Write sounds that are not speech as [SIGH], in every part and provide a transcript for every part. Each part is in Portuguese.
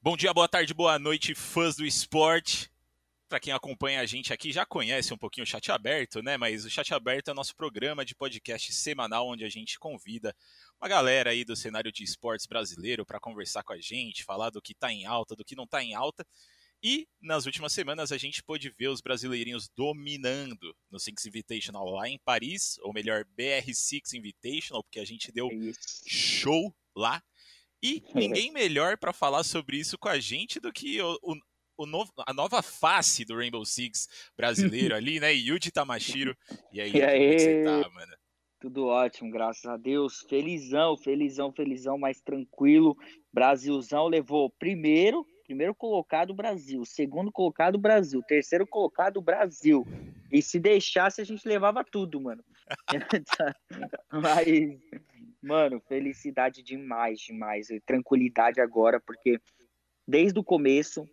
Bom dia, boa tarde, boa noite, fãs do esporte. Para quem acompanha a gente aqui já conhece um pouquinho o Chat Aberto, né? Mas o Chat Aberto é nosso programa de podcast semanal onde a gente convida uma galera aí do cenário de esportes brasileiro para conversar com a gente, falar do que está em alta, do que não está em alta. E nas últimas semanas a gente pôde ver os brasileirinhos dominando no Six Invitational lá em Paris, ou melhor, BR6 Invitational, porque a gente deu show lá. E ninguém melhor para falar sobre isso com a gente do que o, o, o novo, a nova face do Rainbow Six brasileiro [LAUGHS] ali, né? Yuji Tamashiro. E aí, e aí? como é que você tá, mano? Tudo ótimo, graças a Deus. Felizão, felizão, felizão, mais tranquilo. Brasilzão levou primeiro primeiro colocado Brasil, segundo colocado Brasil, terceiro colocado Brasil. E se deixasse, a gente levava tudo, mano. [LAUGHS] [LAUGHS] Mas, mano, felicidade demais, demais. E tranquilidade agora, porque desde o começo,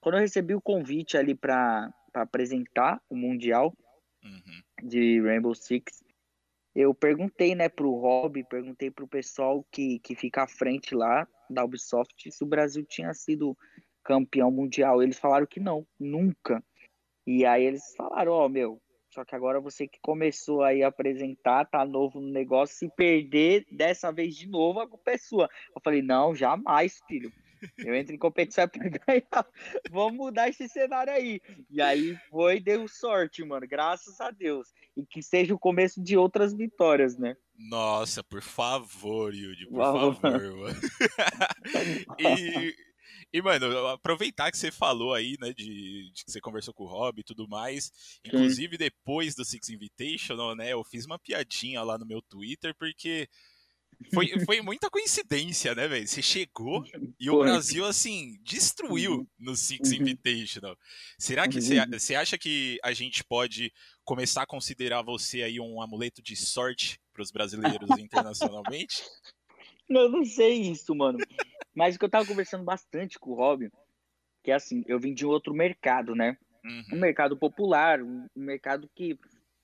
quando eu recebi o convite ali para apresentar o Mundial uhum. de Rainbow Six, eu perguntei, né, pro Rob, perguntei pro pessoal que, que fica à frente lá da Ubisoft se o Brasil tinha sido campeão mundial. Eles falaram que não, nunca. E aí eles falaram, ó, oh, meu, só que agora você que começou aí a apresentar, tá novo no negócio, se perder dessa vez de novo, a culpa é sua. Eu falei, não, jamais, filho. Eu entro em competição [LAUGHS] para ganhar. Vamos mudar esse cenário aí. E aí foi, deu sorte, mano. Graças a Deus. E que seja o começo de outras vitórias, né? Nossa, por favor, Yudi, por favor, mano. [LAUGHS] e e, mano, aproveitar que você falou aí, né, de, de que você conversou com o Rob e tudo mais. Inclusive, Sim. depois do Six Invitational, né, eu fiz uma piadinha lá no meu Twitter, porque foi, [LAUGHS] foi muita coincidência, né, velho? Você chegou e o Brasil, assim, destruiu uhum. no Six uhum. Invitational. Será que você, uhum. você acha que a gente pode começar a considerar você aí um amuleto de sorte para os brasileiros internacionalmente? [LAUGHS] Eu não sei isso, mano. Mas o que eu tava conversando bastante com o Robin, que é assim, eu vim de outro mercado, né? Uhum. Um mercado popular, um mercado que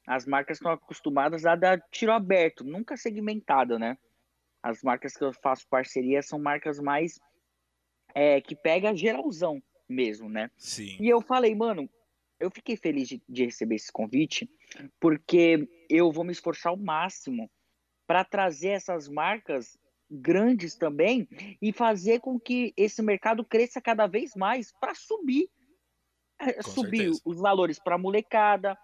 as marcas estão acostumadas a dar tiro aberto, nunca segmentado, né? As marcas que eu faço parceria são marcas mais é, que pega geralzão mesmo, né? Sim. E eu falei, mano, eu fiquei feliz de, de receber esse convite, porque eu vou me esforçar ao máximo para trazer essas marcas grandes também e fazer com que esse mercado cresça cada vez mais para subir é, com subir certeza. os valores para a molecada,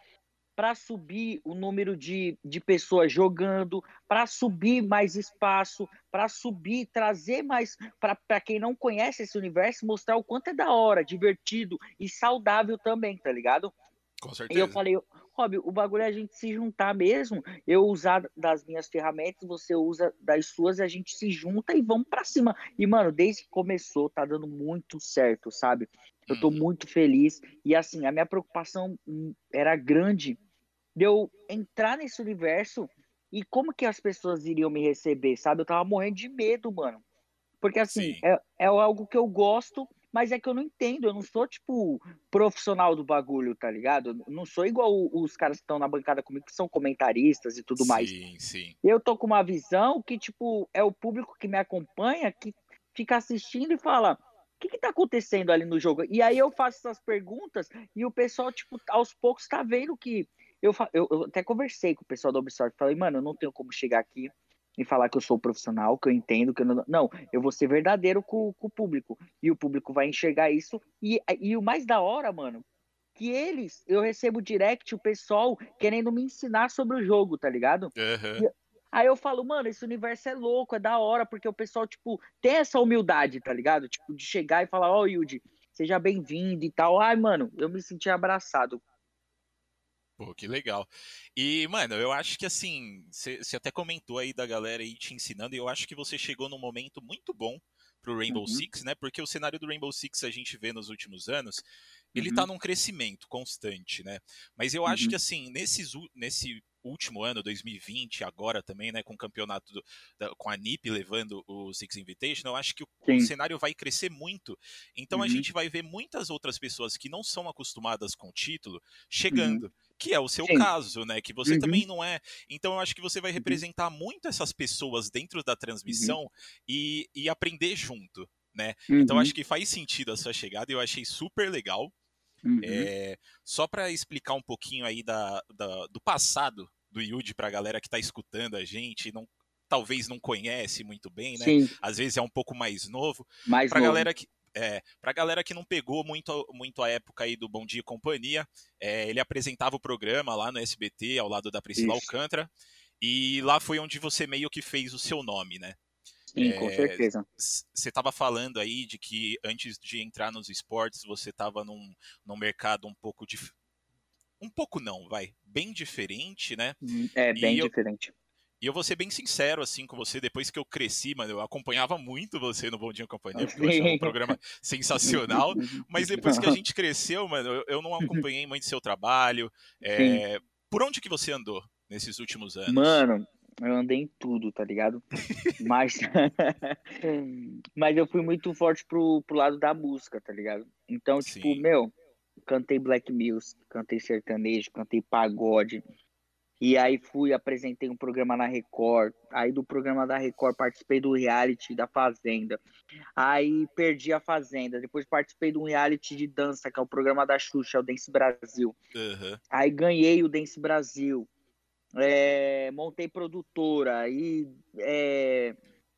para subir o número de, de pessoas jogando, para subir mais espaço, para subir, trazer mais para quem não conhece esse universo, mostrar o quanto é da hora, divertido e saudável também, tá ligado? Com certeza. E eu falei, Rob, o bagulho é a gente se juntar mesmo. Eu usar das minhas ferramentas, você usa das suas, a gente se junta e vamos para cima. E, mano, desde que começou, tá dando muito certo, sabe? Eu tô uhum. muito feliz. E, assim, a minha preocupação hum, era grande de eu entrar nesse universo e como que as pessoas iriam me receber, sabe? Eu tava morrendo de medo, mano. Porque, assim, é, é algo que eu gosto mas é que eu não entendo, eu não sou, tipo, profissional do bagulho, tá ligado? Eu não sou igual os caras que estão na bancada comigo, que são comentaristas e tudo sim, mais. Sim, sim. Eu tô com uma visão que, tipo, é o público que me acompanha, que fica assistindo e fala, o que que tá acontecendo ali no jogo? E aí eu faço essas perguntas e o pessoal, tipo, aos poucos tá vendo que... Eu, eu, eu até conversei com o pessoal do Ubisoft, falei, mano, eu não tenho como chegar aqui e falar que eu sou profissional, que eu entendo, que eu não. Não, eu vou ser verdadeiro com, com o público. E o público vai enxergar isso. E, e o mais da hora, mano, que eles, eu recebo direct, o pessoal querendo me ensinar sobre o jogo, tá ligado? Uhum. E, aí eu falo, mano, esse universo é louco, é da hora, porque o pessoal, tipo, tem essa humildade, tá ligado? Tipo, de chegar e falar, ó, oh, Yudi, seja bem-vindo e tal. Ai, mano, eu me senti abraçado. Pô, que legal. E, mano, eu acho que assim, você até comentou aí da galera aí te ensinando, e eu acho que você chegou num momento muito bom pro Rainbow uhum. Six, né? Porque o cenário do Rainbow Six a gente vê nos últimos anos, ele tá uhum. tá num crescimento constante, né? Mas eu acho uhum. que assim, nesses, nesse último ano, 2020, agora também, né, com o campeonato do, da, com a NIP levando o Six Invitational, eu acho que o, o cenário vai crescer muito. Então uhum. a gente vai ver muitas outras pessoas que não são acostumadas com o título chegando. Uhum. Que é o seu Sim. caso, né? Que você uhum. também não é. Então eu acho que você vai uhum. representar muito essas pessoas dentro da transmissão uhum. e, e aprender junto, né? Então acho que faz sentido a sua chegada e eu achei super legal. Uhum. É, só para explicar um pouquinho aí da, da, do passado do Yuji para a galera que está escutando a gente, não, talvez não conhece muito bem, né? Sim. Às vezes é um pouco mais novo. Mais pra novo. galera que é, pra galera que não pegou muito, muito a época aí do Bom Dia e Companhia, é, ele apresentava o programa lá no SBT, ao lado da Priscila Isso. Alcântara, e lá foi onde você meio que fez o seu nome, né? Sim, é, com certeza. Você estava falando aí de que antes de entrar nos esportes você estava num, num mercado um pouco de um pouco não, vai, bem diferente, né? Uhum, é, bem diferente. E eu vou ser bem sincero, assim, com você, depois que eu cresci, mano, eu acompanhava muito você no Bom Dia Companhia, porque eu achava um programa [LAUGHS] sensacional, mas depois que a gente cresceu, mano, eu, eu não acompanhei muito seu trabalho. É, por onde que você andou nesses últimos anos? Mano, eu andei em tudo, tá ligado? Mas, [LAUGHS] mas eu fui muito forte pro, pro lado da música, tá ligado? Então, tipo, Sim. meu, cantei black music, cantei sertanejo, cantei pagode. E aí fui, apresentei um programa na Record. Aí do programa da Record participei do reality da Fazenda. Aí perdi a Fazenda. Depois participei de um reality de dança, que é o programa da Xuxa, o Dance Brasil. Uhum. Aí ganhei o Dance Brasil é, montei produtora e é,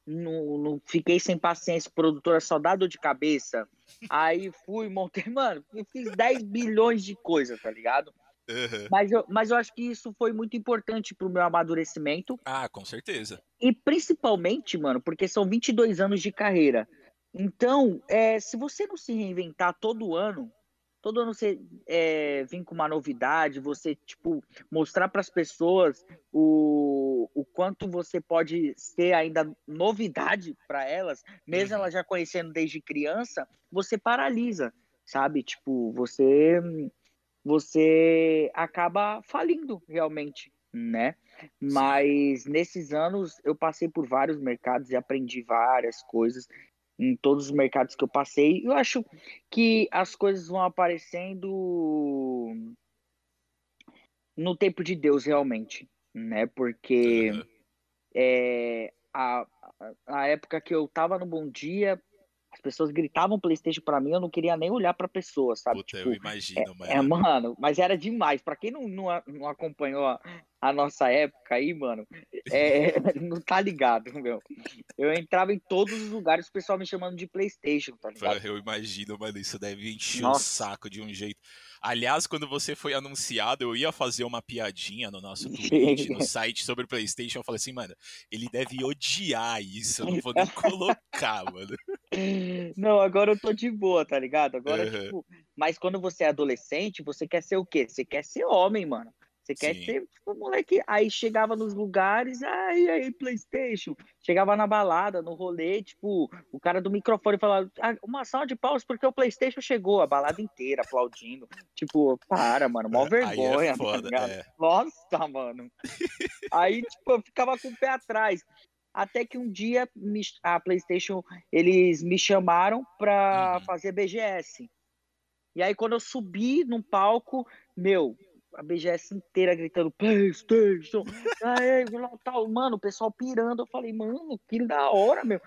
não, não, fiquei sem paciência, produtora só dá dor de cabeça. Aí fui, montei, [LAUGHS] mano, eu fiz 10 bilhões de coisas, tá ligado? Uhum. Mas, eu, mas eu acho que isso foi muito importante pro meu amadurecimento. Ah, com certeza. E principalmente, mano, porque são 22 anos de carreira. Então, é, se você não se reinventar todo ano, todo ano você é, vir com uma novidade, você tipo mostrar para as pessoas o, o quanto você pode ser ainda novidade para elas, mesmo uhum. elas já conhecendo desde criança, você paralisa, sabe? Tipo, você você acaba falindo realmente, né? Mas nesses anos eu passei por vários mercados e aprendi várias coisas em todos os mercados que eu passei. Eu acho que as coisas vão aparecendo no tempo de Deus, realmente, né? Porque uhum. é, a, a época que eu tava no Bom Dia, as pessoas gritavam PlayStation para mim, eu não queria nem olhar para pessoa, sabe? Puta, tipo, eu imagino, é, é, mano, mas era demais. Para quem não, não, não acompanhou a, a, nossa época aí, mano, é, [LAUGHS] não tá ligado, meu. Eu entrava em todos os lugares, o pessoal me chamando de PlayStation, tá ligado? Eu imagino, mano, isso deve encher o saco de um jeito. Aliás, quando você foi anunciado, eu ia fazer uma piadinha no nosso [LAUGHS] tweet, no site sobre o PlayStation. Eu falei assim, mano, ele deve odiar isso. Eu não vou nem [LAUGHS] colocar, mano. [LAUGHS] Não, agora eu tô de boa, tá ligado? Agora, uhum. tipo. Mas quando você é adolescente, você quer ser o quê? Você quer ser homem, mano. Você quer Sim. ser tipo, moleque. Aí chegava nos lugares, aí, aí, PlayStation. Chegava na balada, no rolê, tipo, o cara do microfone falava, ah, uma salva de paus porque o PlayStation chegou, a balada inteira aplaudindo. Tipo, para, mano, mó [LAUGHS] vergonha. É foda, tá é. Nossa, mano. aí, tipo, eu ficava com o pé atrás. Até que um dia a PlayStation, eles me chamaram pra uhum. fazer BGS. E aí, quando eu subi num palco, meu, a BGS inteira gritando PlayStation, aí, tal, mano, o pessoal pirando. Eu falei, mano, que da hora, meu.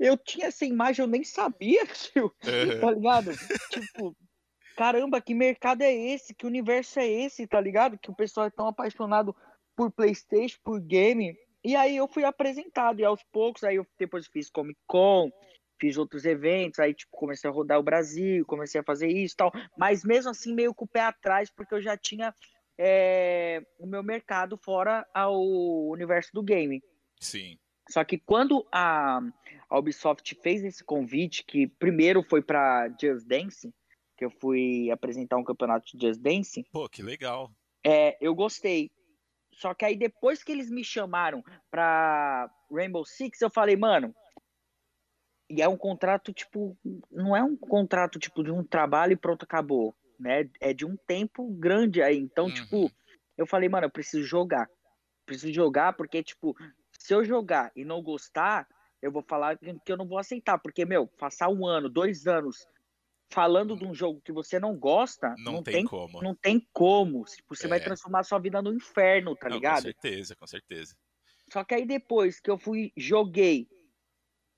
Eu tinha essa imagem, eu nem sabia, [LAUGHS] tio, tá ligado? tipo, caramba, que mercado é esse? Que universo é esse, tá ligado? Que o pessoal é tão apaixonado por PlayStation, por game. E aí eu fui apresentado, e aos poucos, aí eu depois fiz Comic Con, fiz outros eventos, aí tipo, comecei a rodar o Brasil, comecei a fazer isso e tal, mas mesmo assim meio com o pé atrás, porque eu já tinha é, o meu mercado fora ao universo do game. Sim. Só que quando a, a Ubisoft fez esse convite, que primeiro foi para Just Dance, que eu fui apresentar um campeonato de Just Dance. Pô, que legal. É, eu gostei. Só que aí depois que eles me chamaram para Rainbow Six, eu falei, mano, e é um contrato, tipo, não é um contrato, tipo, de um trabalho e pronto, acabou, né? É de um tempo grande aí. Então, tipo, uhum. tipo, eu falei, mano, eu preciso jogar. preciso jogar porque, tipo, se eu jogar e não gostar, eu vou falar que eu não vou aceitar. Porque, meu, passar um ano, dois anos falando de um jogo que você não gosta, Não, não, tem, tem, como. não tem como. Tipo, Você vai É. transformar sua vida no inferno, tá Não, com ligado? certeza, com certeza. Só que aí depois que eu fui, joguei,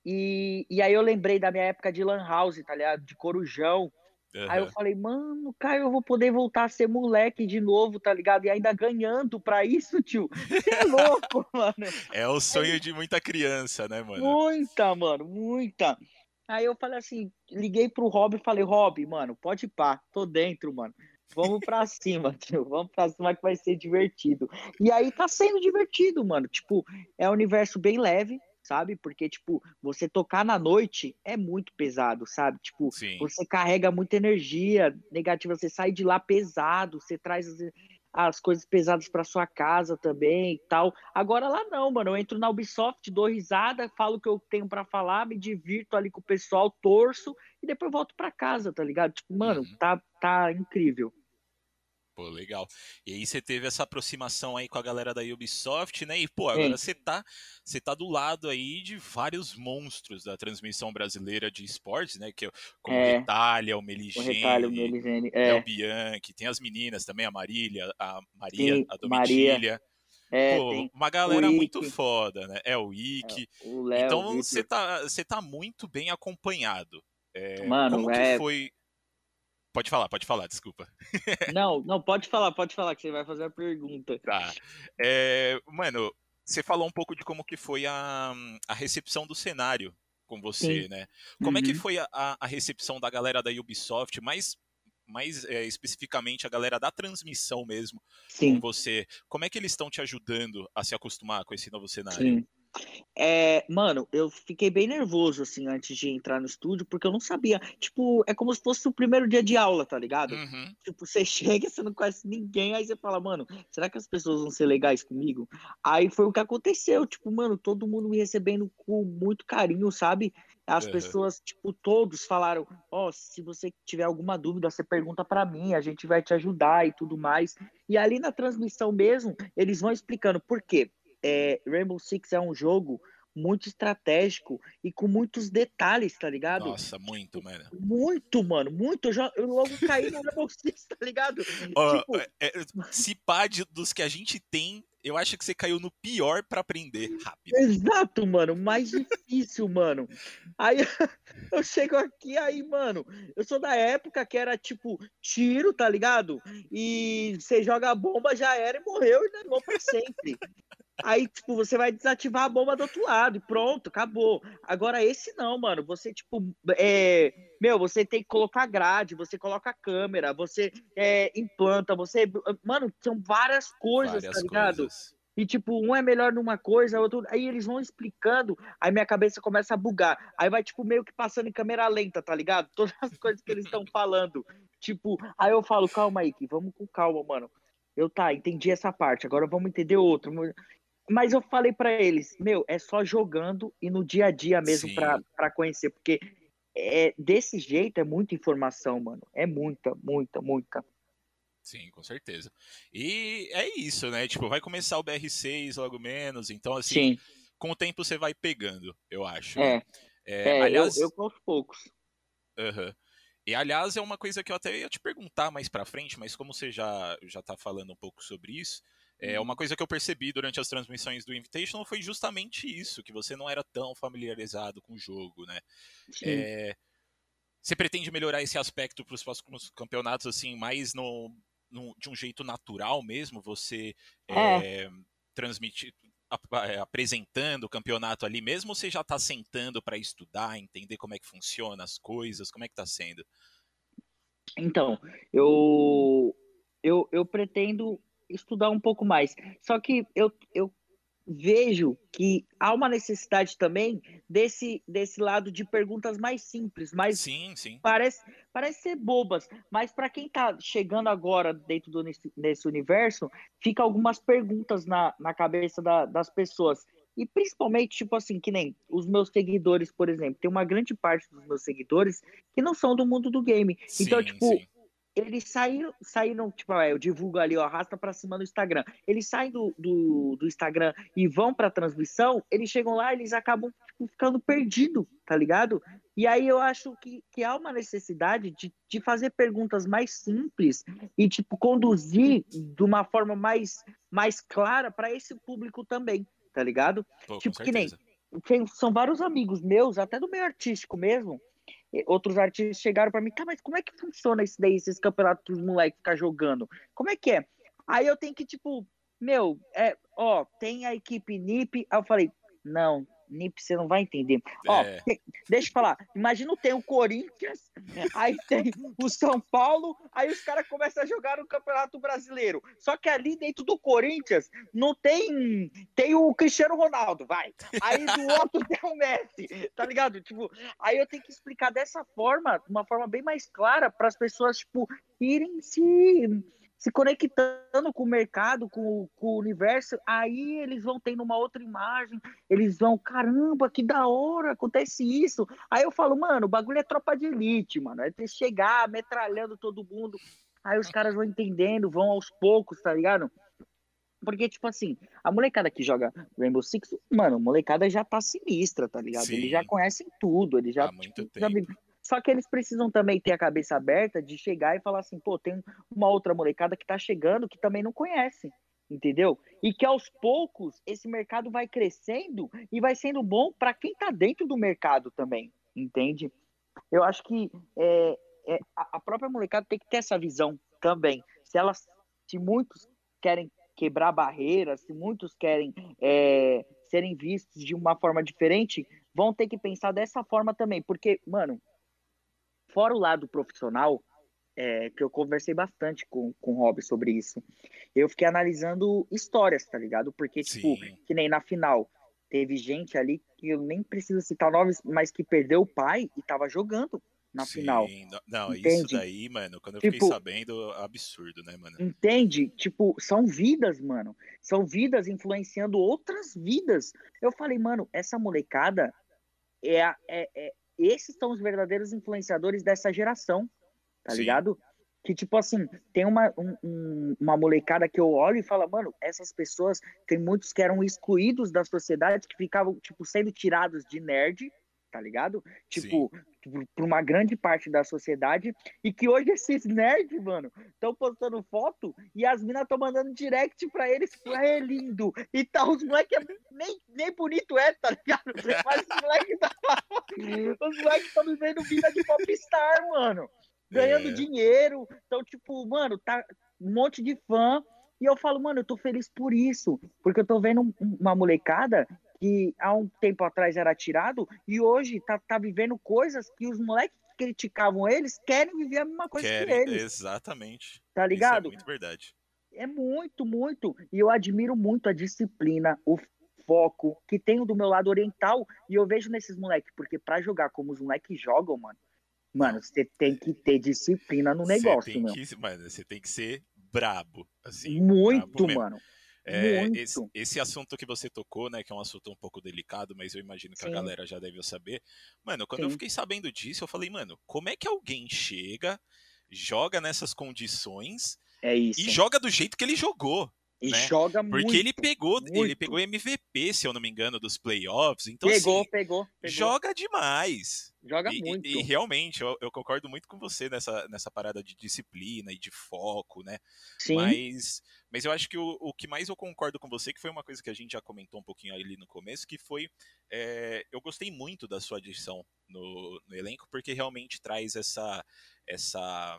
e, e aí eu lembrei da minha época de Lan House, tá ligado? De Corujão. Aí eu falei, mano, cara, eu vou poder voltar a ser moleque de novo, tá ligado? E ainda ganhando pra isso, tio. [LAUGHS] Você é louco, mano. É o sonho de muita criança, né, mano? Muita, mano, muita. Aí eu falei assim, liguei pro Rob e falei, Rob, mano, pode ir pá, tô dentro, mano. Vamos pra cima, [LAUGHS] tio. Vamos pra cima que vai ser divertido. E aí tá sendo divertido, mano. Tipo, é um universo bem leve, sabe? Porque, tipo, você tocar na noite é muito pesado, sabe? Tipo, Sim. você carrega muita energia negativa, você sai de lá pesado, você traz as, as coisas pesadas pra sua casa também e tal. Agora lá não, mano. Eu entro na Ubisoft, dou risada, falo o que eu tenho pra falar, me divirto ali com o pessoal, torço e depois volto pra casa, tá ligado? Tipo, mano, Uhum. tá, tá incrível. Pô, legal. E aí você teve essa aproximação aí com a galera da Ubisoft, né? E, pô, Sim. agora você tá, você tá do lado aí de vários monstros da transmissão brasileira de esportes, né? Que, é como o É. Retalha, o O Meligene, retalho, Melisene. Léo É, Bianchi, tem as meninas também, a Marília, a Maria, Sim, a Maria. Domitilha. é, Pô, uma galera muito foda, né? É o Ike. o Léo, Então o você tá, você tá muito bem acompanhado. É, Mano, como que é- foi? Pode falar, pode falar, desculpa. [LAUGHS] Não, não, pode falar, pode falar, que você vai fazer a pergunta. Tá. É, mano, você falou um pouco de como que foi a, a recepção do cenário com você, Sim. né? Como é que Uhum. foi a, a- recepção da galera da Ubisoft, mais, mais é, especificamente a galera da transmissão mesmo com Sim, você? Como é que eles estão te ajudando a se acostumar com esse novo cenário? sim. É, mano, eu fiquei bem nervoso, assim, antes de entrar no estúdio, porque eu não sabia. Tipo, é como se fosse o primeiro dia de aula, tá ligado? Uhum. Tipo, você [LAUGHS] chega, você não conhece ninguém, aí você fala, mano, será que as pessoas vão ser legais comigo? Aí foi o que aconteceu, tipo, mano, todo mundo me recebendo com muito carinho, sabe? As Aham. pessoas, tipo, todos falaram, ó, se você tiver alguma dúvida, você pergunta pra mim, a gente vai te ajudar e tudo mais. E ali na transmissão mesmo, eles vão explicando por quê. É, Rainbow Six é um jogo muito estratégico e com muitos detalhes, tá ligado? Nossa, muito, mano. Muito, mano, muito. Eu, já, eu logo caí no Rainbow Six, tá ligado? Ó, Tipo, é, é, se pá de- dos que a gente tem, eu acho que você caiu no pior pra aprender rápido. Exato, mano, mais difícil, mano. Aí [LAUGHS] eu chego aqui, aí, mano, eu sou da época que era tipo tiro, tá ligado? E você joga a bomba, já era e morreu e levou pra sempre. Aí, tipo, você vai desativar a bomba do outro lado e pronto, acabou. Agora, esse não, mano. Você, tipo, é... meu, você tem que colocar grade, você coloca câmera, você é, implanta, você. Mano, são várias coisas, Várias tá ligado? coisas. E, tipo, um é melhor numa coisa, outro. Aí eles vão explicando, aí minha cabeça começa a bugar. Aí vai, tipo, meio que passando em câmera lenta, tá ligado? [LAUGHS] Todas as coisas que eles estão falando. Tipo, aí eu falo, calma aí, que vamos com calma, mano. Eu tá, entendi essa parte, agora vamos entender outra. Mas eu falei pra eles, meu, é só jogando e no dia a dia mesmo pra conhecer, porque é, desse jeito é muita informação, mano. É muita, muita, muita. Sim, com certeza. E é isso, né? Tipo, vai começar o BR6 logo menos, então assim, Sim, com o tempo você vai pegando, eu acho. é. É, É, aliás, eu, eu aos poucos. aham. E aliás, é uma coisa que eu até ia te perguntar mais pra frente, mas como você já, já tá falando um pouco sobre isso, é Uhum. uma coisa que eu percebi durante as transmissões do Invitational foi justamente isso, que você não era tão familiarizado com o jogo, né? É, você pretende melhorar esse aspecto para os próximos campeonatos, assim, mais no, no- de um jeito natural mesmo? Você É. é, transmitir, é, apresentando o campeonato ali mesmo, ou você já está sentando para estudar, entender como é que funciona as coisas? Como é que está sendo? Então, eu, eu, eu pretendo estudar um pouco mais. Só que eu, eu vejo que há uma necessidade também desse, desse lado de perguntas mais simples, mais Sim, sim. parece, parece ser bobas, mas para quem está chegando agora dentro do, nesse, desse universo, fica algumas perguntas na, na cabeça da- das pessoas. E principalmente, tipo assim, que nem os meus seguidores, por exemplo, tem uma grande parte dos meus seguidores que não são do mundo do game. então, Sim, tipo, sim. Eles saíram, saíram, tipo, eu divulgo ali, ó, arrasta para cima no Instagram. Eles saem do, do, do Instagram e vão para transmissão, eles chegam lá, eles acabam tipo, ficando perdidos, tá ligado? E aí eu acho que, que há uma necessidade de, de fazer perguntas mais simples e, tipo, conduzir de uma forma mais, mais clara para esse público também, tá ligado? Pô, tipo, que nem. Tem, são vários amigos meus, até do meio artístico mesmo, outros artistas chegaram para mim, tá, mas como é que funciona isso daí, esses campeonatos que os moleques ficam jogando? Como é que é? Aí eu tenho que, tipo, meu, é, ó, tem a equipe NIP. Aí eu falei, não, NIP você não vai entender. É. Ó, deixa eu falar. Imagina tem o Corinthians, [LAUGHS] aí tem o São Paulo, aí os caras começam a jogar no Campeonato Brasileiro. Só que ali dentro do Corinthians não tem tem o Cristiano Ronaldo, vai. Aí do [LAUGHS] outro tem o Messi, tá ligado? Tipo, aí eu tenho que explicar dessa forma, uma forma bem mais clara para as pessoas tipo irem se se conectando com o mercado, com, com, o universo, aí eles vão tendo uma outra imagem, eles vão, caramba, que da hora, acontece isso. Aí eu falo, mano, o bagulho é tropa de elite, mano, é ter chegar metralhando todo mundo. Aí os caras vão entendendo, vão aos poucos, tá ligado? Porque, tipo assim, a molecada que joga Rainbow Six, mano, a molecada já tá sinistra, tá ligado? Sim. Eles já conhecem tudo, eles já, Há muito tipo, tempo. já só que eles precisam também ter a cabeça aberta de chegar e falar assim, pô, tem uma outra molecada que tá chegando que também não conhece, entendeu? E que aos poucos esse mercado vai crescendo e vai sendo bom para quem tá dentro do mercado também, entende? Eu acho que é, é, a própria molecada tem que ter essa visão também. Se elas, se muitos querem quebrar barreiras, se muitos querem é, serem vistos de uma forma diferente, vão ter que pensar dessa forma também, porque, mano, fora o lado profissional, é, que eu conversei bastante com, com o Rob sobre isso, eu fiquei analisando histórias, tá ligado? Porque, tipo, Sim. que nem na final, teve gente ali que eu nem preciso citar nomes, mas que perdeu o pai e tava jogando na Sim, final. Não, Entende? isso daí, mano, quando eu Tipo- fiquei sabendo, absurdo, né, mano? Entende? Tipo, são vidas, mano. São vidas influenciando outras vidas. Eu falei, mano, essa molecada é, é, é- esses são os verdadeiros influenciadores dessa geração, tá Sim. ligado? Que, tipo assim, tem uma, um- um- uma molecada que eu olho e falo, mano, essas pessoas, tem muitos que eram excluídos da sociedade, que ficavam, tipo, sendo tirados de nerd, tá ligado? Tipo, por por uma grande parte da sociedade, e que hoje esses nerds, mano, estão postando foto e as minas estão mandando direct pra eles, pra é lindo. E tá, os moleques é nem, nem bonito é, tá ligado? Mas os moleques tá, [LAUGHS] os moleques estão vivendo vida de popstar, mano. Ganhando É. dinheiro. Então, tipo, mano, tá um monte de fã. E eu falo, mano, eu tô feliz por isso. Porque eu tô vendo um- uma molecada que há um tempo atrás era tirado e hoje tá, tá vivendo coisas que os moleques que criticavam eles querem viver a mesma coisa Querem, que eles, exatamente. tá Isso é ligado? muito verdade. É muito, muito. E eu admiro muito a disciplina, o foco que tenho do meu lado oriental e eu vejo nesses moleques, porque pra jogar como os moleques jogam, mano, mano, você tem que ter disciplina no negócio, mano, você tem que ser brabo, assim. Muito, brabo mano. É, esse, esse assunto que você tocou, né, que é um assunto um pouco delicado, mas eu imagino que a Sim. galera já deve saber. Mano, quando eu Sim. fiquei sabendo disso, eu falei, mano, como é que alguém chega, joga nessas condições É e joga do jeito que ele jogou? E né? joga Porque muito. ele pegou, ele muito. pegou MVP, se eu não me engano, dos playoffs. Então, pegou, assim, pegou, pegou. joga demais. Joga E, e- muito. e realmente, eu, eu concordo muito com você nessa, nessa parada de disciplina e de foco, né? Sim. Mas, mas eu acho que o, o que mais eu concordo com você, que foi uma coisa que a gente já comentou um pouquinho ali no começo, que foi. é, eu gostei muito da sua adição no, no elenco, porque realmente traz essa, essa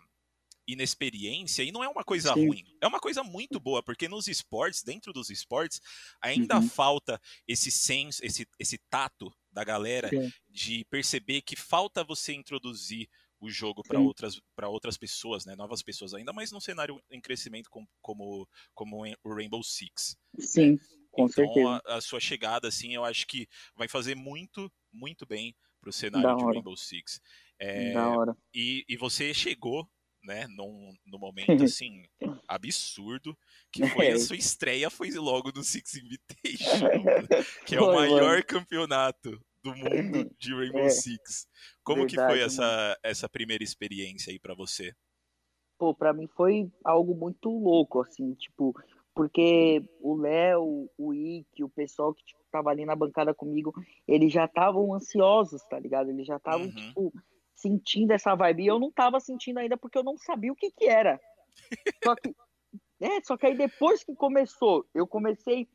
inexperiência, e não é uma coisa Sim. ruim, é uma coisa muito boa, porque nos esportes, dentro dos esportes, ainda Uhum. falta esse senso, esse, esse tato da galera Sim. de perceber que falta você introduzir o jogo para outras para outras pessoas, né, novas pessoas, ainda mais num cenário em crescimento com- como como em- o Rainbow Six. Sim, com então certeza. a, a sua chegada assim, eu acho que vai fazer muito muito bem pro cenário Da de hora. Rainbow Six. É, Da hora. e, e você chegou, né, num, num momento assim absurdo, que foi a É. sua estreia foi logo no Six Invitational, [LAUGHS] mano, que é o maior campeonato do mundo [LAUGHS] de Rainbow É. Six. Como que foi Verdade, essa essa primeira experiência aí pra você? pô, pra mim foi algo muito louco, assim, tipo, porque o Léo, o Ike, o pessoal que tipo, tava ali na bancada comigo, eles já estavam ansiosos, tá ligado? Eles já estavam, uhum. tipo, sentindo essa vibe. E eu não tava sentindo ainda porque eu não sabia o que que era. Só que, [LAUGHS] é, só que aí depois que começou, eu comecei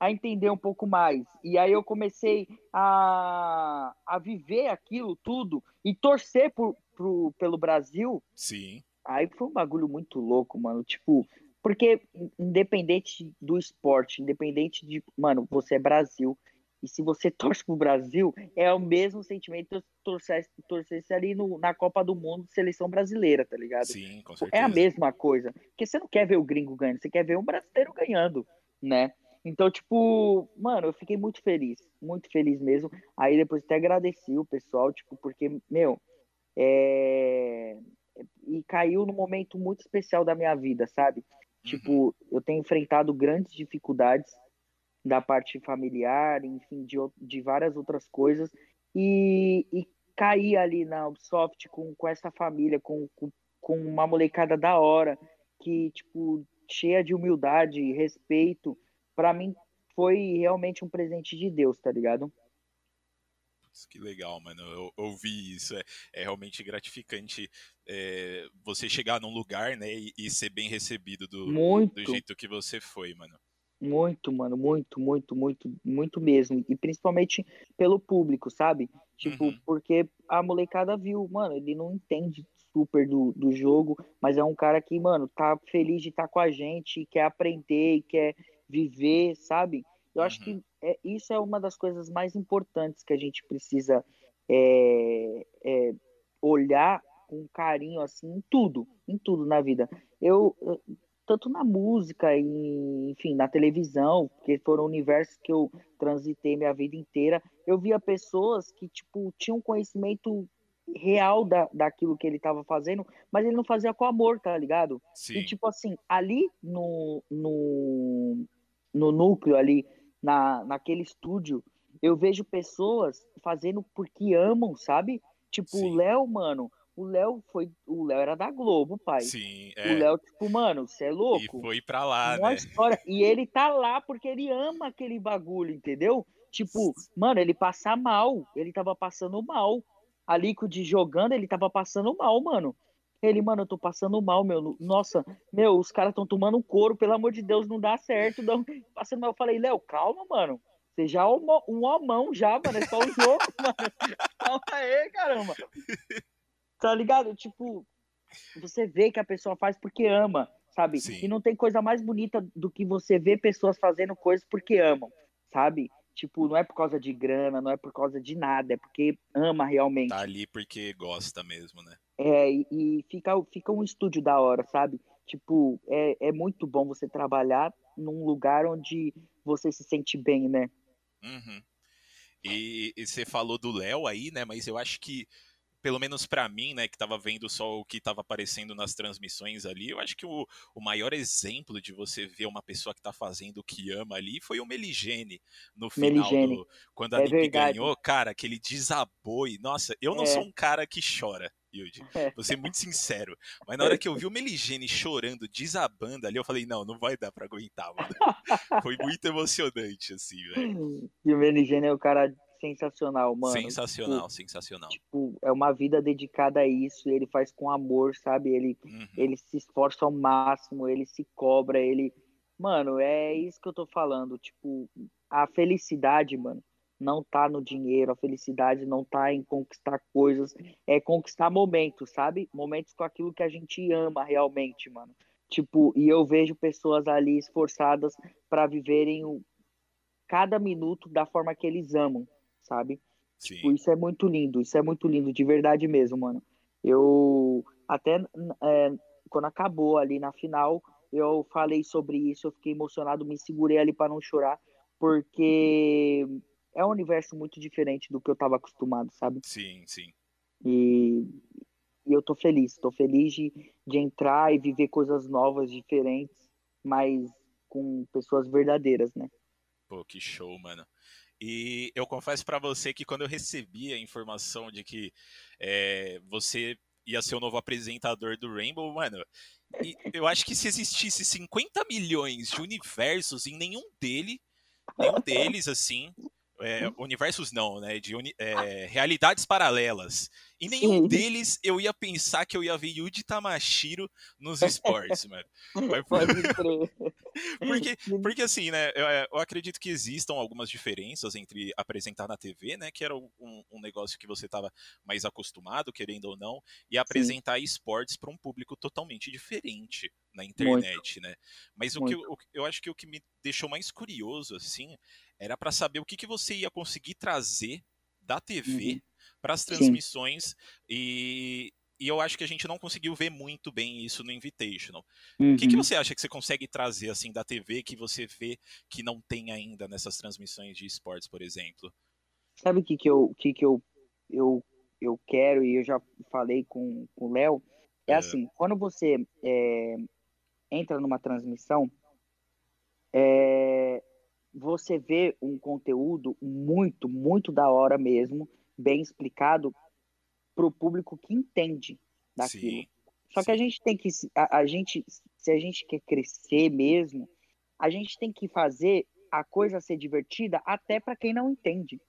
a entender um pouco mais. E aí eu comecei a, a viver aquilo tudo e torcer por, pro, pelo Brasil. Sim. Aí foi um bagulho muito louco, mano. Tipo, porque independente do esporte, independente de. Mano, você é Brasil. E se você [LAUGHS] torce pro Brasil, é o mesmo sentimento que torcesse, torcesse ali no, na Copa do Mundo seleção brasileira, tá ligado? Sim, com certeza. É a mesma coisa. Porque você não quer ver o gringo ganhando, você quer ver um brasileiro ganhando, né? Então, tipo, mano, eu fiquei muito feliz, muito feliz mesmo. Aí depois até agradeci o pessoal, tipo, porque, meu, é... e caiu num momento muito especial da minha vida, sabe? Tipo, uhum. Tipo, eu tenho enfrentado grandes dificuldades da parte familiar, enfim, de, de várias outras coisas, e, e cair ali na Ubisoft com, com essa família, com, com, com uma molecada da hora, que, tipo, cheia de humildade, respeito, para mim foi realmente um presente de Deus, tá ligado? Que legal, mano. Eu ouvi isso. É, é realmente gratificante é, você chegar num lugar, né, e, e ser bem recebido do, do, jeito que você foi, mano. Muito, mano, muito, muito, muito, muito mesmo. E principalmente pelo público, sabe? Tipo, uhum. porque a molecada viu, mano, ele não entende super do, do jogo, mas é um cara que, mano, tá feliz de estar tá com a gente, quer aprender, quer viver, sabe? Eu uhum. acho que uhum. é, isso é uma das coisas mais importantes que a gente precisa é, é, olhar com carinho, assim, em tudo, em tudo na vida. Eu, tanto na música e, enfim, na televisão, porque foram universos que eu transitei minha vida inteira, eu via pessoas que, tipo, tinham conhecimento real da, daquilo que ele estava fazendo, mas ele não fazia com amor, tá ligado? Sim. E, tipo assim, ali no, no, no núcleo ali, na, naquele estúdio, eu vejo pessoas fazendo porque amam, sabe? Tipo, o Léo, mano, o Léo foi. O Léo era da Globo, pai. Sim, é. O Léo, tipo, mano, você é louco. E foi pra lá, Uma né? História. E ele tá lá porque ele ama aquele bagulho, entendeu? Tipo, mano, ele passa mal. Ele tava passando mal. A Liquid jogando, ele tava passando mal, mano. Ele, mano, eu tô passando mal, meu. Nossa, meu, os caras estão tomando couro, pelo amor de Deus, não dá certo. Não. [LAUGHS] Passando mal, eu falei, Léo, calma, mano. Você já é um, um homão já, mano. É só um jogo, [LAUGHS] mano. Calma aí, caramba. Tá ligado? Tipo, você vê que a pessoa faz porque ama, sabe? Sim. E não tem coisa mais bonita do que você ver pessoas fazendo coisas porque amam, sabe? Tipo, não é por causa de grana, não é por causa de nada, é porque ama realmente. Tá ali porque gosta mesmo, né? É, e, e fica, fica um estúdio da hora, sabe? Tipo, é, é muito bom você trabalhar num lugar onde você se sente bem, né? Uhum. E, e você falou do Léo aí, né? Mas eu acho que pelo menos para mim, né, que estava vendo só o que estava aparecendo nas transmissões ali, eu acho que o, o maior exemplo de você ver uma pessoa que está fazendo o que ama ali foi o Meligene no final Meligene. do quando a é ganhou, cara, que ele desabou e nossa, eu não é. sou um cara que chora. Yudi, é. vou ser muito sincero. Mas na [LAUGHS] hora que eu vi o Meligene chorando, desabando ali, eu falei, não, não vai dar pra aguentar, mano. [LAUGHS] Foi muito emocionante, assim, velho. E o Meligene é o cara sensacional, mano. Sensacional, tipo, sensacional. Tipo, é uma vida dedicada a isso, ele faz com amor, sabe? Ele, uhum. ele se esforça ao máximo, ele se cobra, ele. Mano, é isso que eu tô falando. Tipo, a felicidade, mano, não tá no dinheiro, a felicidade não tá em conquistar coisas, é conquistar momentos, sabe? Momentos com aquilo que a gente ama realmente, mano. Tipo, e eu vejo pessoas ali esforçadas para viverem o, cada minuto da forma que eles amam, sabe? Tipo, isso é muito lindo, isso é muito lindo, de verdade mesmo, mano. Eu até é, quando acabou ali na final, eu falei sobre isso, eu fiquei emocionado, me segurei ali para não chorar, porque é um universo muito diferente do que eu estava acostumado, sabe? Sim, sim. E, e eu tô feliz, tô feliz de, de entrar e viver coisas novas, diferentes, mas com pessoas verdadeiras, né? Pô, que show, mano. E eu confesso para você que quando eu recebi a informação de que é, você ia ser o novo apresentador do Rainbow, mano. Eu acho que se existisse 50 milhões de universos em nenhum dele, nenhum deles, assim, é, universos não, né? De é, realidades paralelas. E nenhum Sim. deles eu ia pensar que eu ia ver Yuji Tamashiro nos esportes, mano. [LAUGHS] [LAUGHS] porque, porque assim, né? Eu, é, eu, acredito que existam algumas diferenças entre apresentar na TV, né? Que era um, um negócio que você estava mais acostumado, querendo ou não, e apresentar Sim. esportes para um público totalmente diferente na internet, Muito. né? Mas o que eu, eu acho que o que me deixou mais curioso, assim, era para saber o que, que você ia conseguir trazer da TV uhum. para as transmissões e, e eu acho que a gente não conseguiu ver muito bem isso no Invitational. Uhum. O que, que uhum. você acha que você consegue trazer assim da TV que você vê que não tem ainda nessas transmissões de esportes, por exemplo? Sabe o que, que, eu, que, que eu, eu, eu quero e eu já falei com, com o Léo? É, é, assim, quando você é, entra numa transmissão, é, você vê um conteúdo muito, muito da hora mesmo, bem explicado para o público que entende daquilo. Sim, Só sim. que a gente tem que, a, a, gente, se a gente quer crescer mesmo, a gente tem que fazer a coisa ser divertida até para quem não entende,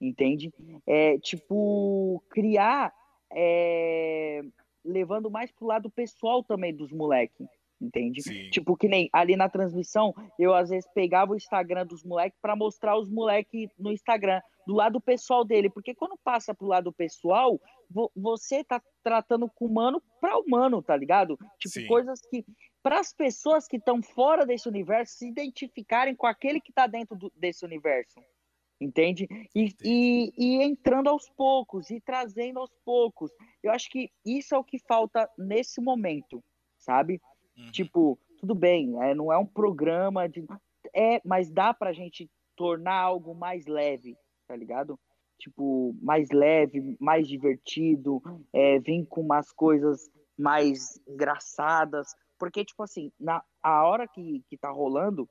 entende? É tipo criar, é, levando mais pro lado pessoal também dos moleques entende? Sim. Tipo, que nem ali na transmissão, eu às vezes pegava o Instagram dos moleques para mostrar os moleques no Instagram, do lado pessoal dele, porque quando passa pro lado pessoal, vo você tá tratando com humano para humano, tá ligado? Tipo, Sim. coisas que para as pessoas que estão fora desse universo se identificarem com aquele que tá dentro do, desse universo. Entende? E, e, e entrando aos poucos, e trazendo aos poucos. Eu acho que isso é o que falta nesse momento, sabe? Uhum. Tipo, tudo bem, é, não é um programa de. É, mas dá pra gente tornar algo mais leve, tá ligado? Tipo, mais leve, mais divertido, é, vir com umas coisas mais engraçadas. Porque, tipo assim, na a hora que, que tá rolando,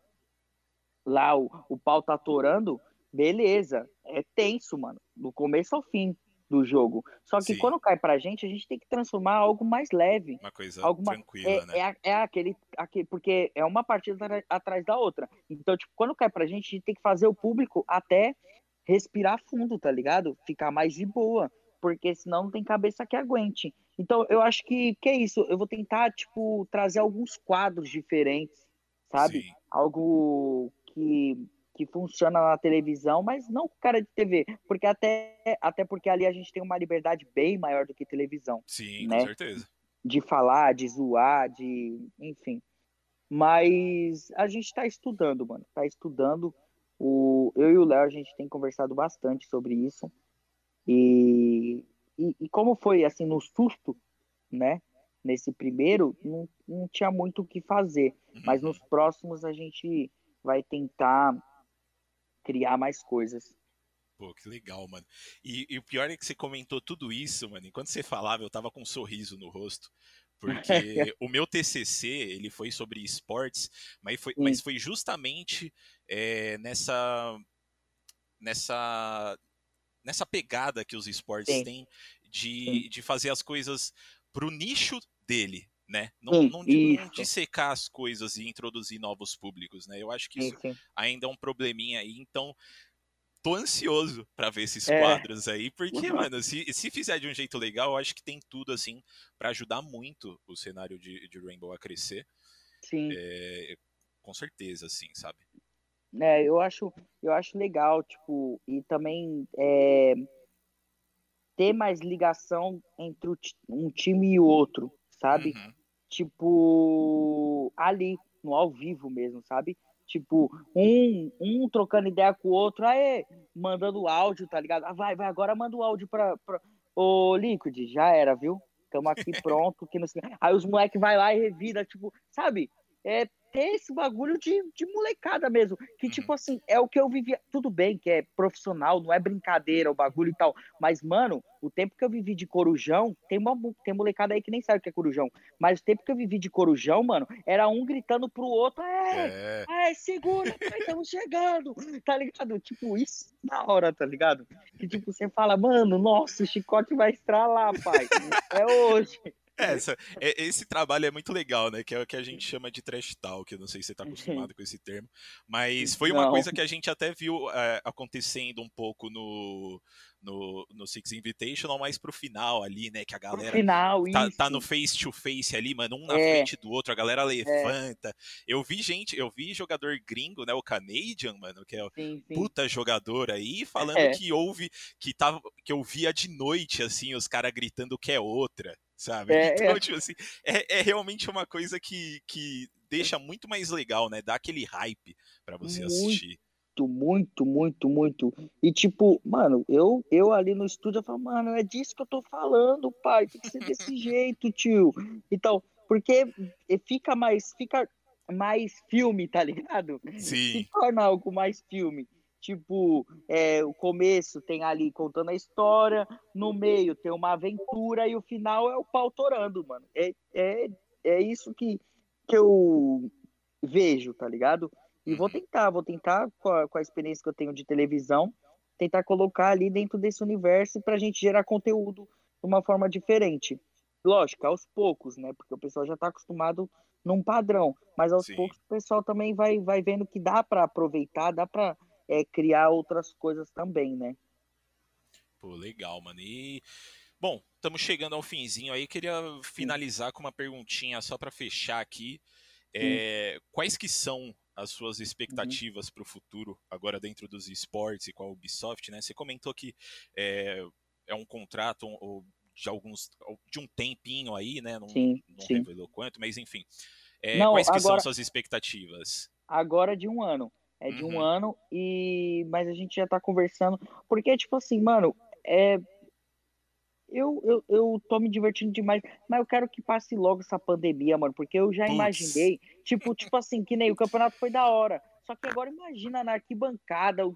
lá o, o pau tá atorando, beleza, é tenso, mano, do começo ao fim do jogo. Só que Sim. quando cai pra gente, a gente tem que transformar algo mais leve. Uma coisa algo tranquila, é, né? É, é, aquele, aquele. Porque é uma partida atrás da outra. Então, tipo, quando cai pra gente, a gente tem que fazer o público até respirar fundo, tá ligado? Ficar mais de boa. Porque senão não tem cabeça que aguente. Então, eu acho que, que é isso. Eu vou tentar, tipo, trazer alguns quadros diferentes, sabe? Sim. Algo que que funciona na televisão, mas não com cara de TV, porque até, até porque ali a gente tem uma liberdade bem maior do que televisão. Sim, né? com certeza. De falar, de zoar, de. enfim. Mas a gente está estudando, mano. Está estudando. O, eu e o Léo, a gente tem conversado bastante sobre isso. E, e, e, como foi, assim, no susto, né? Nesse primeiro, não, não tinha muito o que fazer. Uhum. Mas nos próximos a gente vai tentar criar mais coisas. Pô, que legal, mano. E, e, o pior é que você comentou tudo isso, mano. Enquanto você falava, eu tava com um sorriso no rosto. Porque [LAUGHS] o meu TCC, ele foi sobre esportes, mas foi, mas foi justamente é, nessa, nessa, nessa pegada que os esportes Sim. têm de, de fazer as coisas pro nicho dele, né? Não, sim, não, não dissecar as coisas e introduzir novos públicos, né? Eu acho que isso sim. ainda é um probleminha aí, então tô ansioso para ver esses é. quadros aí, porque, uhum. mano, se, se fizer de um jeito legal, eu acho que tem tudo, assim, para ajudar muito o cenário de, de Rainbow a crescer. Sim. É, com certeza, assim, sabe? É, eu acho, eu acho legal, tipo, e também é, ter mais ligação entre um time e o outro, sabe? Uhum. Tipo, ali, no ao vivo mesmo, sabe? Tipo, um, um trocando ideia com o outro, aí, mandando áudio, tá ligado? Ah, vai, vai, agora manda o áudio pra, pra... Ô, Liquid, já era, viu? Tamo aqui [LAUGHS] pronto. Que não... Aí os moleques vai lá e revida, tipo, sabe? É, ter esse bagulho de, de molecada mesmo. Que, Uhum. tipo assim, é o que eu vivia. Tudo bem que é profissional, não é brincadeira o bagulho e tal. Mas, mano, o tempo que eu vivi de corujão, tem uma tem molecada aí que nem sabe o que é corujão. Mas o tempo que eu vivi de corujão, mano, era um gritando pro outro, é, É, é, segura, pai, estamos chegando, tá ligado? Tipo, isso na hora, tá ligado? Que tipo, você fala, mano, nossa, o chicote vai estralar, pai. É hoje. É, essa- é- esse trabalho é muito legal, né? Que é o que a gente chama de trash talk. Eu não sei se você tá acostumado com esse termo. Mas foi uma Não. coisa que a gente até viu é, acontecendo um pouco no, no, no Six Invitational, mais pro final ali, né? Que a Pro galera final, tá, tá no face to face ali, mano, um na É. frente do outro, a galera levanta. Eu vi gente, eu vi jogador gringo, né? O Canadian, mano, que é o Sim, sim. puta jogador aí, falando É. que houve, que tava, que eu via de noite, assim, os caras gritando que é outra, sabe? É, então, é. tipo assim, é, é realmente uma coisa que, que deixa muito mais legal, né? Dá aquele hype pra você Muito. assistir. muito, muito, muito. E tipo, mano, eu, eu ali no estúdio, eu falo, mano, é disso que eu tô falando, pai, tem que ser desse [LAUGHS] jeito, tio. Então, porque fica mais, fica mais filme, tá ligado? Sim. Se torna algo mais filme. Tipo, é, o começo tem ali contando a história, no meio tem uma aventura e o final é o pau torando, mano. É, é, é isso que, que eu vejo, tá ligado? E vou Uhum. tentar, vou tentar, com a, com a experiência que eu tenho de televisão, tentar colocar ali dentro desse universo pra gente gerar conteúdo de uma forma diferente. Lógico, aos poucos, né? Porque o pessoal já tá acostumado num padrão, mas aos Sim. poucos o pessoal também vai, vai vendo que dá pra aproveitar, dá pra é, criar outras coisas também, né? Pô, legal, mano. E bom, estamos chegando ao finzinho aí. Queria finalizar com uma perguntinha só pra fechar aqui. É, quais que são as suas expectativas para o futuro agora dentro dos esportes e com a Ubisoft, né? Você comentou que é, é um contrato um, de alguns de um tempinho aí, né? Não, Sim, não sim. revelou quanto, mas enfim. É, Não, quais que são agora- suas expectativas? agora de um ano. É de um Uhum. ano e mas a gente já tá conversando porque tipo assim, mano, é eu, eu, eu tô me divertindo demais, mas eu quero que passe logo essa pandemia, mano, porque eu já Putz. imaginei, tipo, tipo assim, que nem o campeonato foi da hora. Só que agora imagina na arquibancada, o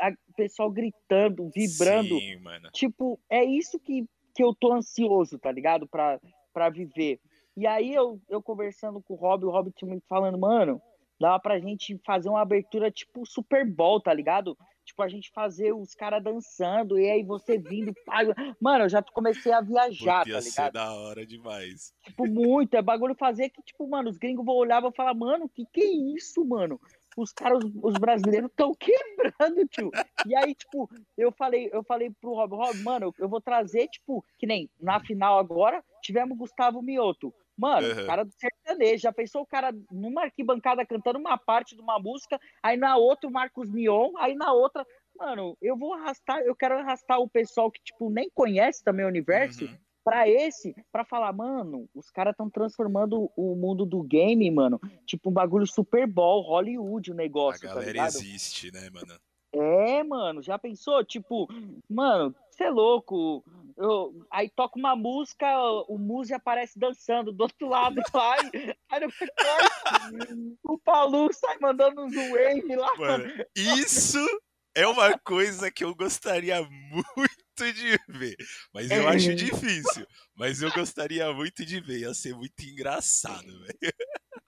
a- pessoal gritando, vibrando. Sim, mano. Tipo, é isso que, que eu tô ansioso, tá ligado? Pra, pra viver. E aí eu, eu conversando com o Rob, o Rob me falando, mano, dava pra gente fazer uma abertura tipo Super Bowl, tá ligado? Tipo, a gente fazer os caras dançando, e aí você vindo. pá, Mano, eu já comecei a viajar, Puta, tá ser ligado? da hora demais. Tipo, muito. É bagulho fazer que, tipo, mano, os gringos vão olhar e vão falar, mano, que que é isso, mano? Os caras, os, os brasileiros estão quebrando, tio. E aí, tipo, eu falei, eu falei pro Rob, Rob, mano, eu, eu vou trazer, tipo, que nem na final agora, tivemos Gustavo Mioto. Mano, Uhum. cara do sertanejo, já pensou o cara numa arquibancada cantando uma parte de uma música, aí na outra o Marcos Mion, aí na outra. Mano, eu vou arrastar, eu quero arrastar o pessoal que, tipo, nem conhece também o universo, Uhum. pra esse, pra falar, mano, os caras estão transformando o mundo do game, mano, tipo um bagulho Super Bowl, Hollywood o A negócio, tá galera ligado? existe, né, mano? É, mano, já pensou? Tipo, mano, você é louco. Eu, aí toca uma música, o Muzi aparece dançando do outro lado lá, e- aí no corte, o Palu sai mandando uns wave lá. Mano, isso é uma coisa que eu gostaria muito de ver. Mas eu acho É. difícil. Mas eu gostaria muito de ver. Ia ser muito engraçado, velho.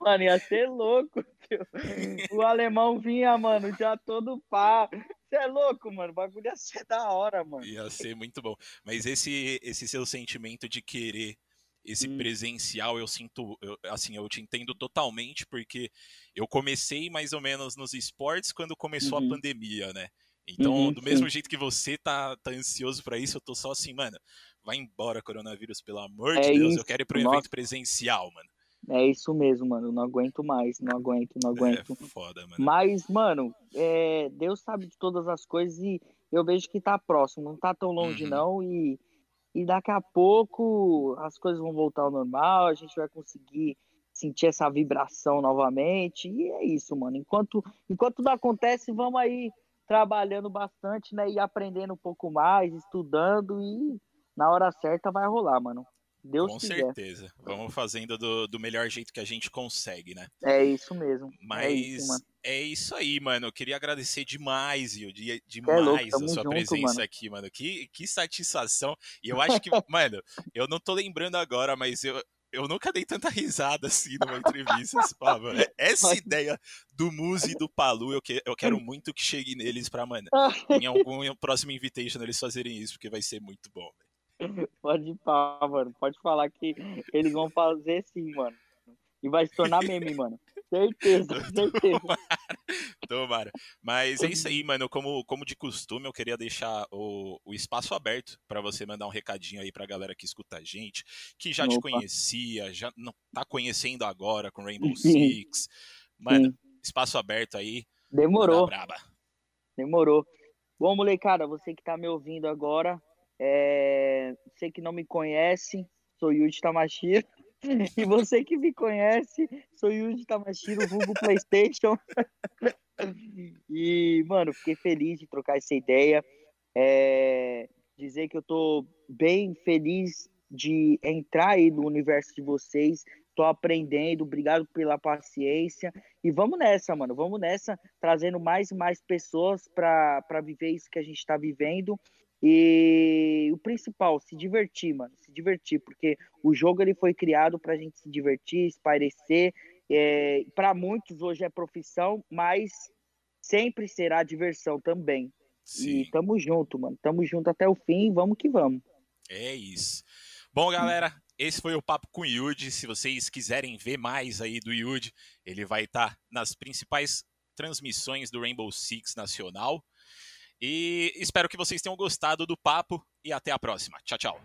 Mano, ia ser louco, tio. [LAUGHS] O alemão vinha, mano, já todo pá. Você é louco, mano. O bagulho ia ser [LAUGHS] da hora, mano. Ia ser muito bom. Mas esse, esse seu sentimento de querer esse Hum. presencial, eu sinto, eu- assim, eu te entendo totalmente, porque eu comecei mais ou menos nos esportes quando começou a Uhum. pandemia, né? Então, Uhum, do mesmo sim. jeito que você tá, tá ansioso pra isso, eu tô só assim, mano, vai embora, coronavírus, pelo amor É de Deus, eu isso, quero ir pro nossa. evento presencial, mano. É isso mesmo, mano. Não aguento mais. Não aguento, não aguento. É foda, mano. Mas, mano, é, Deus sabe de todas as coisas e eu vejo que tá próximo, não tá tão longe, Uhum. não. E, e daqui a pouco as coisas vão voltar ao normal, a gente vai conseguir sentir essa vibração novamente. E é isso, mano. Enquanto, enquanto não acontece, vamos aí trabalhando bastante, né? E aprendendo um pouco mais, estudando e na hora certa vai rolar, mano. Deus Com quiser. certeza. Vamos fazendo do, do, melhor jeito que a gente consegue, né? É isso mesmo. Mas é isso, é isso aí, mano. Eu queria agradecer demais, Yil, demais é louco, a sua junto, presença mano. aqui, mano. Que, que satisfação. E eu acho que, [LAUGHS] mano, eu não tô lembrando agora, mas eu, eu nunca dei tanta risada assim numa entrevista. mano, [LAUGHS] essa ideia do Muzi e do Palu, eu, que, eu quero muito que chegue neles pra, mano, [LAUGHS] em algum próximo invitation eles fazerem isso, porque vai ser muito bom, velho. [LAUGHS] Pode ir pá, mano. Pode falar que eles vão fazer sim, mano. E vai se tornar meme, mano. Certeza, [LAUGHS] certeza. Tomara, tomara. Mas é isso aí, mano. Como, como de costume, eu queria deixar o, o espaço aberto para você mandar um recadinho aí pra galera que escuta a gente, que já Opa. te conhecia, já não tá conhecendo agora com Rainbow [LAUGHS] Six. Mano, Sim. espaço aberto aí. Demorou. Demorou. Bom, molecada, você que tá me ouvindo agora, é... Você que não me conhece, sou Yuji Tamashiro. [LAUGHS] E você que me conhece, sou Yuji Tamashiro, vulgo PlayStation. [LAUGHS] E, mano, fiquei feliz de trocar essa ideia. É... Dizer que eu tô bem feliz de entrar aí no universo de vocês. Tô aprendendo, obrigado pela paciência. E vamos nessa, mano. Vamos nessa, trazendo mais e mais pessoas para viver isso que a gente está vivendo. E o principal, se divertir, mano, se divertir, porque o jogo ele foi criado para a gente se divertir, espairecer. É, para muitos hoje é profissão, mas sempre será diversão também. Sim. E tamo junto, mano. Tamo junto até o fim, vamos que vamos. É isso. Bom, galera, esse foi o papo com o Yudi. Se vocês quiserem ver mais aí do Yudi, ele vai estar tá nas principais transmissões do Rainbow Six Nacional. E espero que vocês tenham gostado do papo e até a próxima. Tchau, tchau.